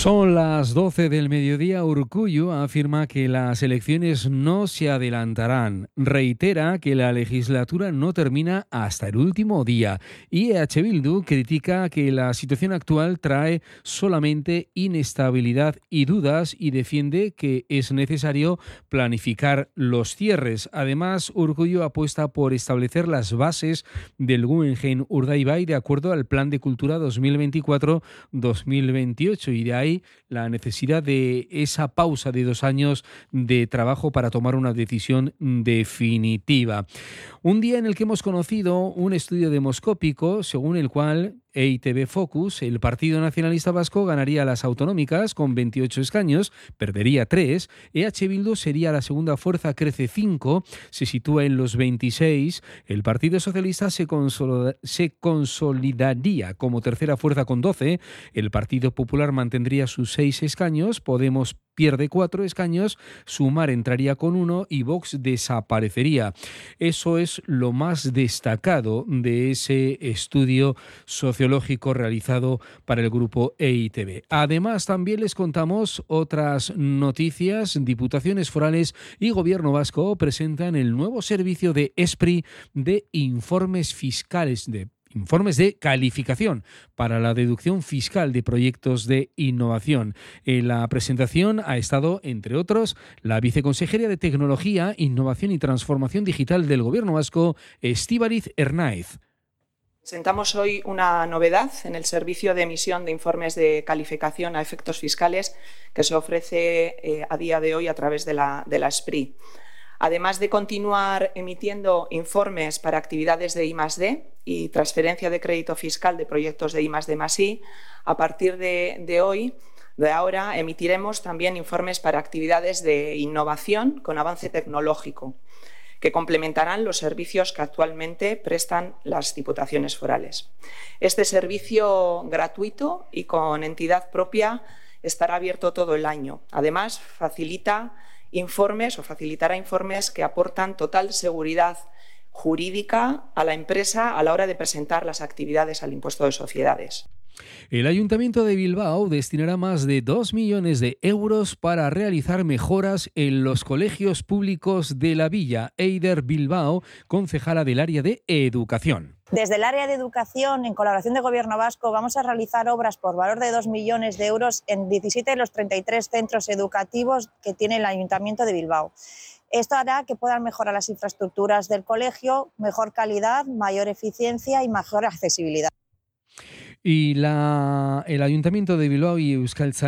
Son las 12 del mediodía. Urcuyo afirma que las elecciones no se adelantarán. Reitera que la legislatura no termina hasta el último día. Y EH Bildu critica que la situación actual trae solamente inestabilidad y dudas y defiende que es necesario planificar los cierres. Además, Urcuyo apuesta por establecer las bases del Guggenheim Urdaibai de acuerdo al Plan de Cultura 2024-2028 y de ahí la necesidad de esa pausa de dos años de trabajo para tomar una decisión definitiva. Un día en el que hemos conocido un estudio demoscópico según el cual EITB Focus, el Partido Nacionalista Vasco ganaría las autonómicas con 28 escaños, perdería 3, EH Bildu sería la segunda fuerza, crece 5, se sitúa en los 26, el Partido Socialista se, consolidaría como tercera fuerza con 12, el Partido Popular mantendría sus 6 escaños, Podemos pierde cuatro escaños, Sumar entraría con uno y Vox desaparecería. Eso es lo más destacado de ese estudio sociológico realizado para el grupo EITB. Además, también les contamos otras noticias. Diputaciones forales y Gobierno vasco presentan el nuevo servicio de ESPRI de informes fiscales de informes de calificación para la deducción fiscal de proyectos de innovación. En la presentación ha estado, entre otros, la viceconsejería de Tecnología, Innovación y Transformación Digital del Gobierno Vasco, Estíbaliz Hernáez. Presentamos hoy una novedad en el servicio de emisión de informes de calificación a efectos fiscales que se ofrece eh, a día de hoy a través de la, de la SPRI. Además de continuar emitiendo informes para actividades de I+D y transferencia de crédito fiscal de proyectos de I+D+I, a partir de, hoy, de ahora, emitiremos también informes para actividades de innovación con avance tecnológico, que complementarán los servicios que actualmente prestan las diputaciones forales. Este servicio gratuito y con entidad propia estará abierto todo el año. Además, facilita informes o facilitará informes que aportan total seguridad jurídica a la empresa a la hora de presentar las actividades al impuesto de sociedades. El Ayuntamiento de Bilbao destinará más de 2 millones de euros para realizar mejoras en los colegios públicos de la villa. Eider Bilbao, concejala del área de educación. Desde el área de educación, en colaboración de Gobierno Vasco, vamos a realizar obras por valor de 2 millones de euros en 17 de los 33 centros educativos que tiene el Ayuntamiento de Bilbao. Esto hará que puedan mejorar las infraestructuras del colegio, mejor calidad, mayor eficiencia y mejor accesibilidad. Y la, el Ayuntamiento de Bilbao y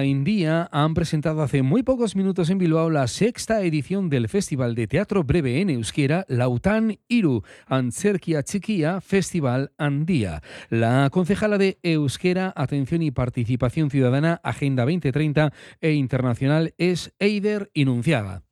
India han presentado hace muy pocos minutos en Bilbao la sexta edición del Festival de Teatro Breve en Euskera, Lautan Iru, Antzerkia Chiquia Festival Andía. La concejala de Euskera, Atención y Participación Ciudadana, Agenda 2030 e Internacional es Eider Inunciaga.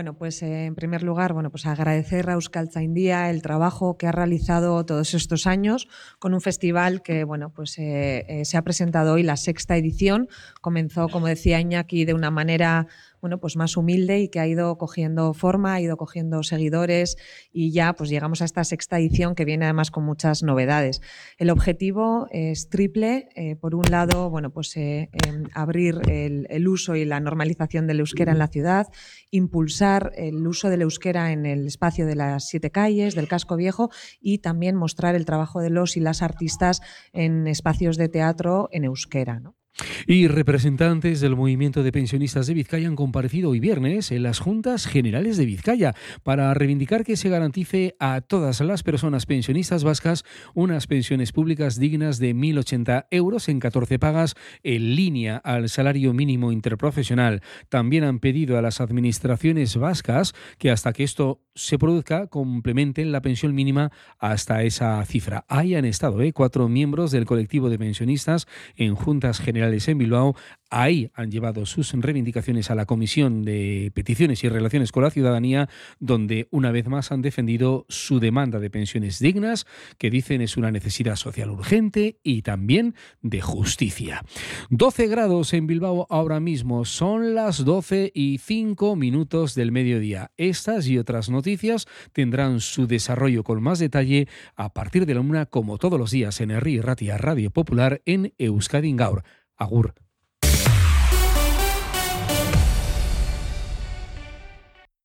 Bueno, pues eh, en primer lugar, bueno, pues agradecer a Euskalza India el trabajo que ha realizado todos estos años con un festival que, bueno, pues eh, eh, se ha presentado hoy la sexta edición. Comenzó, como decía Iñaki, de una manera bueno, pues más humilde y que ha ido cogiendo forma, ha ido cogiendo seguidores y ya pues llegamos a esta sexta edición que viene además con muchas novedades. El objetivo es triple. Eh, por un lado, bueno, pues eh, em, abrir el, uso y la normalización del euskera en la ciudad, impulsar el uso del euskera en el espacio de las siete calles, del casco viejo y también mostrar el trabajo de los y las artistas en espacios de teatro en euskera. ¿no? Y representantes del movimiento de pensionistas de Vizcaya han comparecido hoy viernes en las Juntas Generales de Vizcaya para reivindicar que se garantice a todas las personas pensionistas vascas unas pensiones públicas dignas de 1.080 euros en 14 pagas en línea al salario mínimo interprofesional. También han pedido a las administraciones vascas que hasta que esto se produzca complementen la pensión mínima hasta esa cifra. Ahí han estado ¿eh? cuatro miembros del colectivo de pensionistas en Juntas Generales en Bilbao Ahí han llevado sus reivindicaciones a la Comisión de Peticiones y Relaciones con la Ciudadanía, donde una vez más han defendido su demanda de pensiones dignas, que dicen es una necesidad social urgente y también de justicia. 12 grados en Bilbao ahora mismo, son las 12 y 5 minutos del mediodía. Estas y otras noticias tendrán su desarrollo con más detalle a partir de la una, como todos los días en Herri Ratia Radio Popular en Euskadi Gaur. Agur.